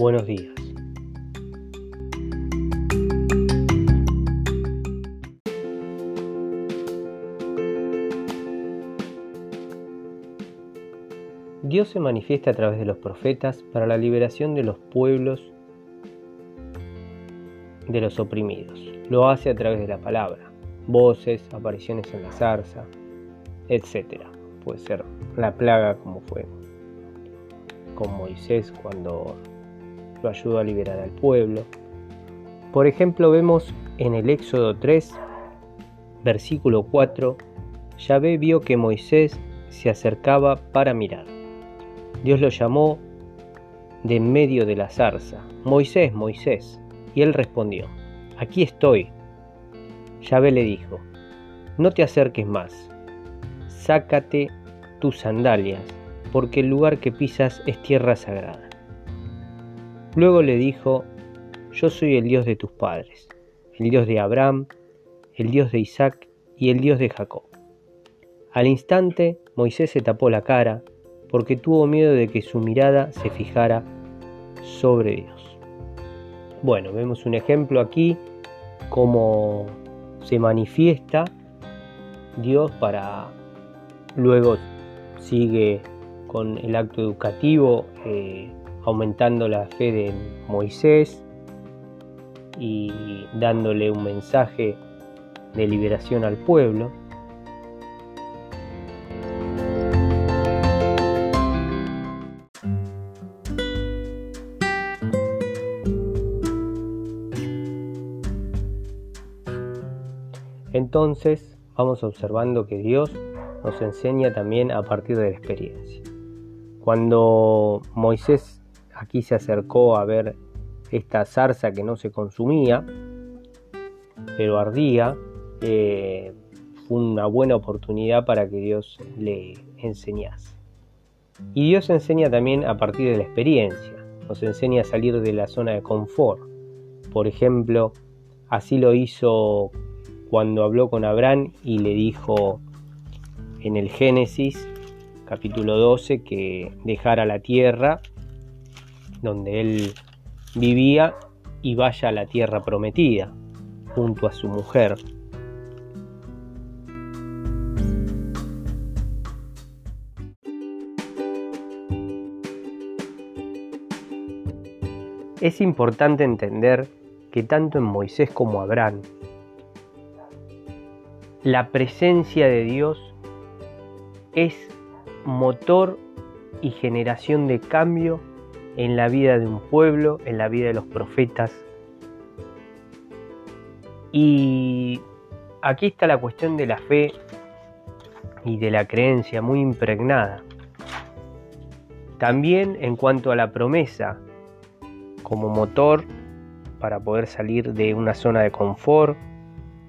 Buenos días. Dios se manifiesta a través de los profetas para la liberación de los pueblos de los oprimidos. Lo hace a través de la palabra, voces, apariciones en la zarza, etc. Puede ser la plaga como fue con Moisés cuando lo ayudó a liberar al pueblo. Por ejemplo, vemos en el Éxodo 3, versículo 4, Yahvé vio que Moisés se acercaba para mirar. Dios lo llamó de en medio de la zarza, Moisés, Moisés, y él respondió, aquí estoy. Yahvé le dijo, no te acerques más, sácate tus sandalias, porque el lugar que pisas es tierra sagrada. Luego le dijo, yo soy el Dios de tus padres, el Dios de Abraham, el Dios de Isaac y el Dios de Jacob. Al instante Moisés se tapó la cara porque tuvo miedo de que su mirada se fijara sobre Dios. Bueno, vemos un ejemplo aquí cómo se manifiesta Dios para luego sigue con el acto educativo, eh, aumentando la fe de Moisés y dándole un mensaje de liberación al pueblo. Entonces vamos observando que Dios nos enseña también a partir de la experiencia. Cuando Moisés aquí se acercó a ver esta zarza que no se consumía, pero ardía, eh, fue una buena oportunidad para que Dios le enseñase. Y Dios enseña también a partir de la experiencia, nos enseña a salir de la zona de confort. Por ejemplo, así lo hizo cuando habló con Abraham y le dijo en el Génesis capítulo 12 que dejara la tierra donde él vivía y vaya a la tierra prometida junto a su mujer. Es importante entender que tanto en Moisés como Abraham, la presencia de Dios es motor y generación de cambio en la vida de un pueblo, en la vida de los profetas. Y aquí está la cuestión de la fe y de la creencia muy impregnada. También en cuanto a la promesa como motor para poder salir de una zona de confort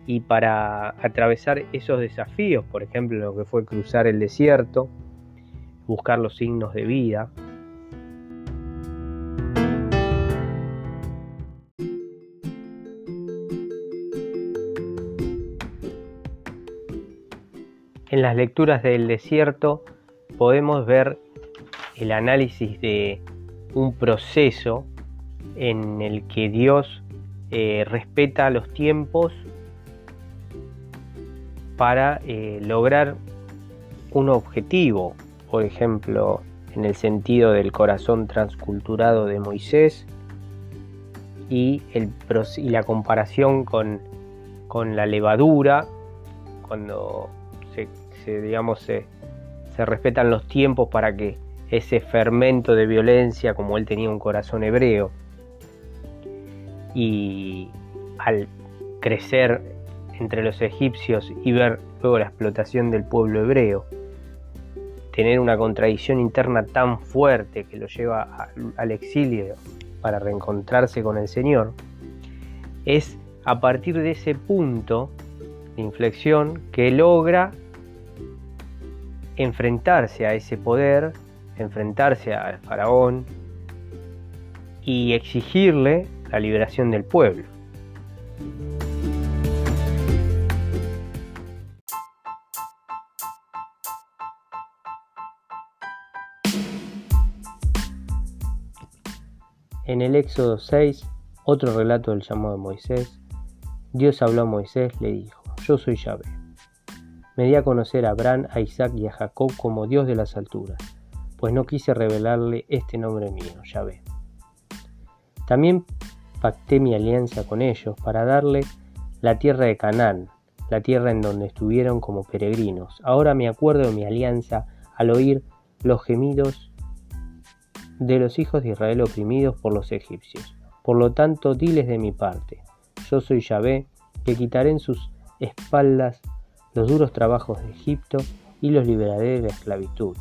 y para atravesar esos desafíos, por ejemplo, lo que fue cruzar el desierto, buscar los signos de vida. En las lecturas del desierto podemos ver el análisis de un proceso en el que Dios eh, respeta los tiempos para eh, lograr un objetivo, por ejemplo, en el sentido del corazón transculturado de Moisés y, y la comparación con, la levadura, cuando se, digamos, se, se respetan los tiempos para que ese fermento de violencia, como él tenía un corazón hebreo, y al crecer entre los egipcios y ver luego la explotación del pueblo hebreo, tener una contradicción interna tan fuerte que lo lleva al exilio para reencontrarse con el Señor, es a partir de ese punto de inflexión que logra enfrentarse a ese poder, enfrentarse al faraón y exigirle la liberación del pueblo. En el Éxodo 6, otro relato del llamado de Moisés, Dios habló a Moisés, le dijo, yo soy Yahvé. Me di a conocer a Abraham, a Isaac y a Jacob como Dios de las alturas, pues no quise revelarle este nombre mío, Yahvé. También pacté mi alianza con ellos para darle la tierra de Canaán, la tierra en donde estuvieron como peregrinos. Ahora me acuerdo de mi alianza al oír los gemidos de los hijos de Israel oprimidos por los egipcios. Por lo tanto, diles de mi parte, yo soy Yahvé, que quitaré en sus espaldas los duros trabajos de Egipto y los liberaré de la esclavitud.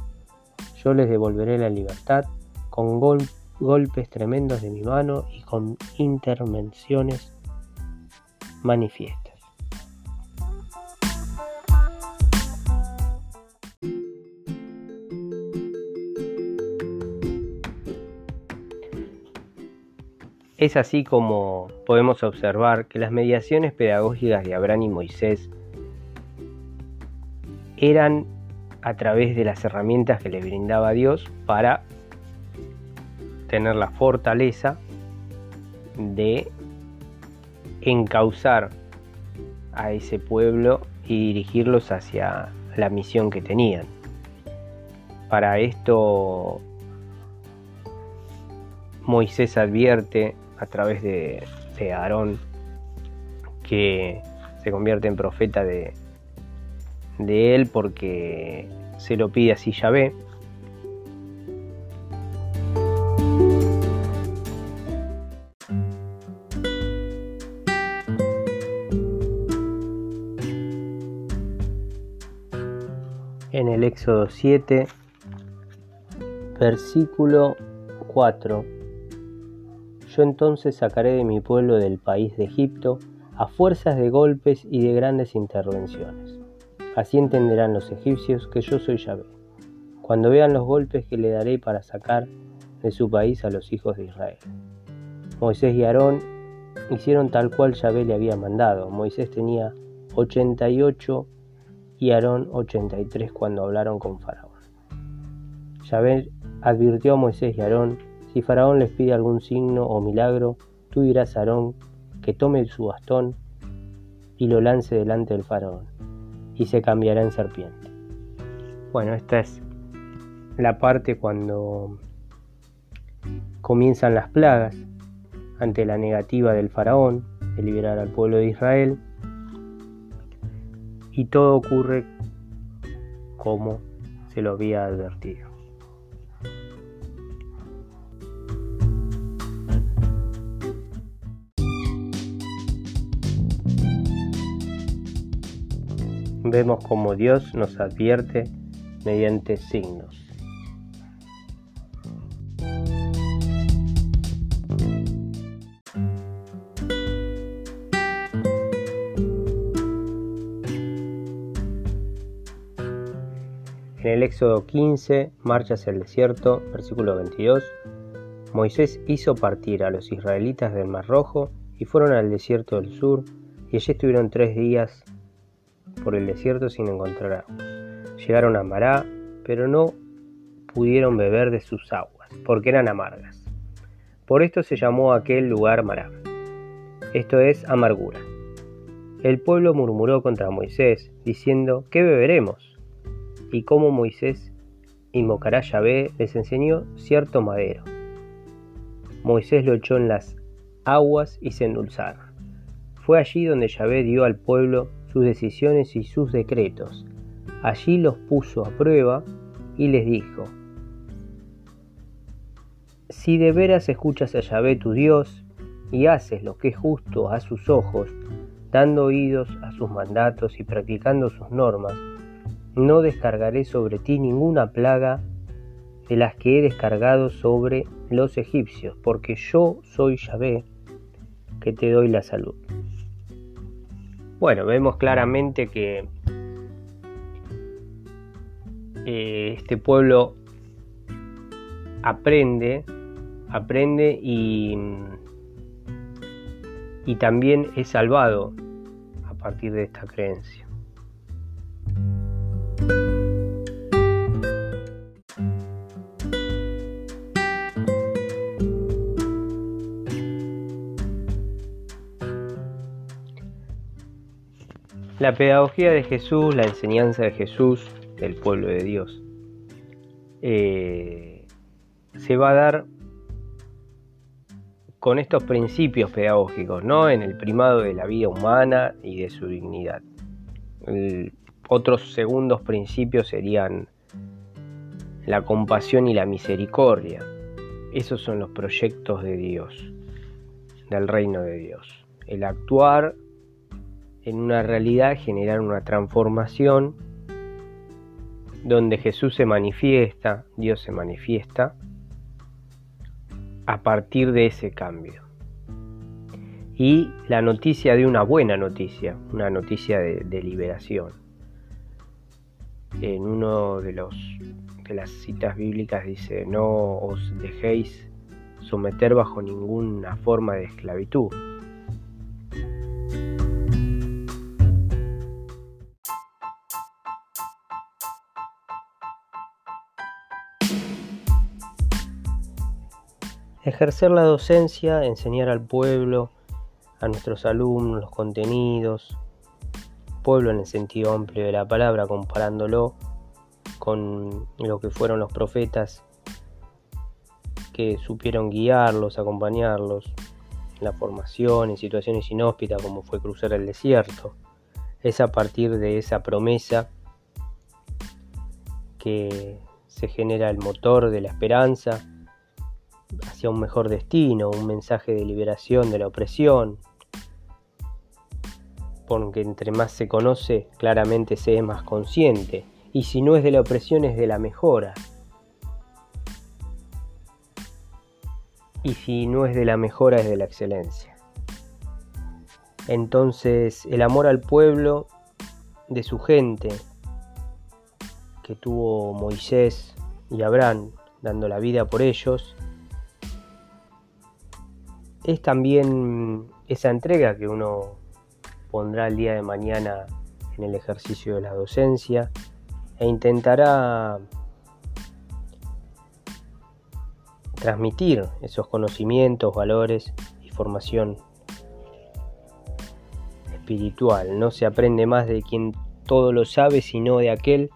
Yo les devolveré la libertad con golpes tremendos de mi mano y con intervenciones manifiestas. Es así como podemos observar que las mediaciones pedagógicas de Abraham y Moisés eran a través de las herramientas que le brindaba Dios para tener la fortaleza de encauzar a ese pueblo y dirigirlos hacia la misión que tenían. Para esto Moisés advierte a través de, Aarón, que se convierte en profeta de, de él porque se lo pide así Yahvé. En el Éxodo 7, versículo 4 yo entonces sacaré de mi pueblo del país de Egipto a fuerzas de golpes y de grandes intervenciones. Así entenderán los egipcios que yo soy Yahvé, cuando vean los golpes que le daré para sacar de su país a los hijos de Israel. Moisés y Aarón hicieron tal cual Yahvé le había mandado. Moisés tenía 88 y Aarón 83 cuando hablaron con Faraón. Yahvé advirtió a Moisés y Aarón si Faraón les pide algún signo o milagro, tú dirás a Aarón que tome su bastón y lo lance delante del Faraón, y se cambiará en serpiente. Bueno, esta es la parte cuando comienzan las plagas ante la negativa del Faraón de liberar al pueblo de Israel, y todo ocurre como se lo había advertido. Vemos como Dios nos advierte mediante signos. En el Éxodo 15, marcha hacia el desierto, versículo 22, Moisés hizo partir a los israelitas del Mar Rojo y fueron al desierto del sur, y allí estuvieron tres días por el desierto sin encontrar agua. Llegaron a Mará, pero no pudieron beber de sus aguas, porque eran amargas. Por esto se llamó aquel lugar Mará. Esto es amargura. El pueblo murmuró contra Moisés, diciendo, ¿qué beberemos? Y como Moisés invocará a Yahvé, les enseñó cierto madero. Moisés lo echó en las aguas y se endulzaron. Fue allí donde Yahvé dio al pueblo sus decisiones y sus decretos. Allí los puso a prueba y les dijo, Si de veras escuchas a Yahvé tu Dios y haces lo que es justo a sus ojos, dando oídos a sus mandatos y practicando sus normas, no descargaré sobre ti ninguna plaga de las que he descargado sobre los egipcios, porque yo soy Yahvé que te doy la salud. Bueno, vemos claramente que eh, este pueblo aprende, aprende y, y también es salvado a partir de esta creencia. La pedagogía de Jesús, la enseñanza de Jesús, del pueblo de Dios, eh, se va a dar con estos principios pedagógicos, ¿no? En el primado de la vida humana y de su dignidad. otros segundos principios serían la compasión y la misericordia. Esos son los proyectos de Dios, del reino de Dios. El actuar en una realidad, generar una transformación donde Jesús se manifiesta, Dios se manifiesta, a partir de ese cambio. Y la noticia de una buena noticia, una noticia de, liberación. En uno de, los, de las citas bíblicas dice, no os dejéis someter bajo ninguna forma de esclavitud. Ejercer la docencia, enseñar al pueblo, a nuestros alumnos, los contenidos, pueblo en el sentido amplio de la palabra, comparándolo con lo que fueron los profetas que supieron guiarlos, acompañarlos en la formación, en situaciones inhóspitas como fue cruzar el desierto. Es a partir de esa promesa que se genera el motor de la esperanza hacia un mejor destino, un mensaje de liberación de la opresión, porque entre más se conoce, claramente se es más consciente, y si no es de la opresión es de la mejora. Y si no es de la mejora es de la excelencia. Entonces el amor al pueblo de su gente que tuvo Moisés y Abraham dando la vida por ellos, es también esa entrega que uno pondrá el día de mañana en el ejercicio de la docencia e intentará transmitir esos conocimientos, valores y formación espiritual. No se aprende más de quien todo lo sabe, sino de aquel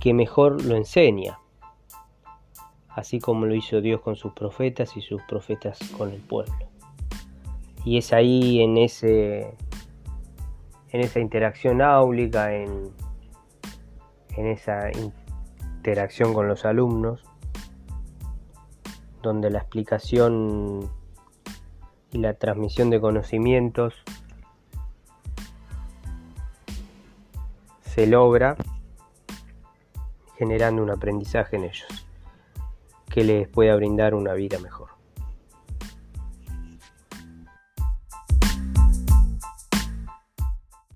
que mejor lo enseña así como lo hizo Dios con sus profetas y sus profetas con el pueblo. Y es ahí en ese en esa interacción áulica, en, en esa interacción con los alumnos, donde la explicación y la transmisión de conocimientos se logra generando un aprendizaje en ellos que les pueda brindar una vida mejor.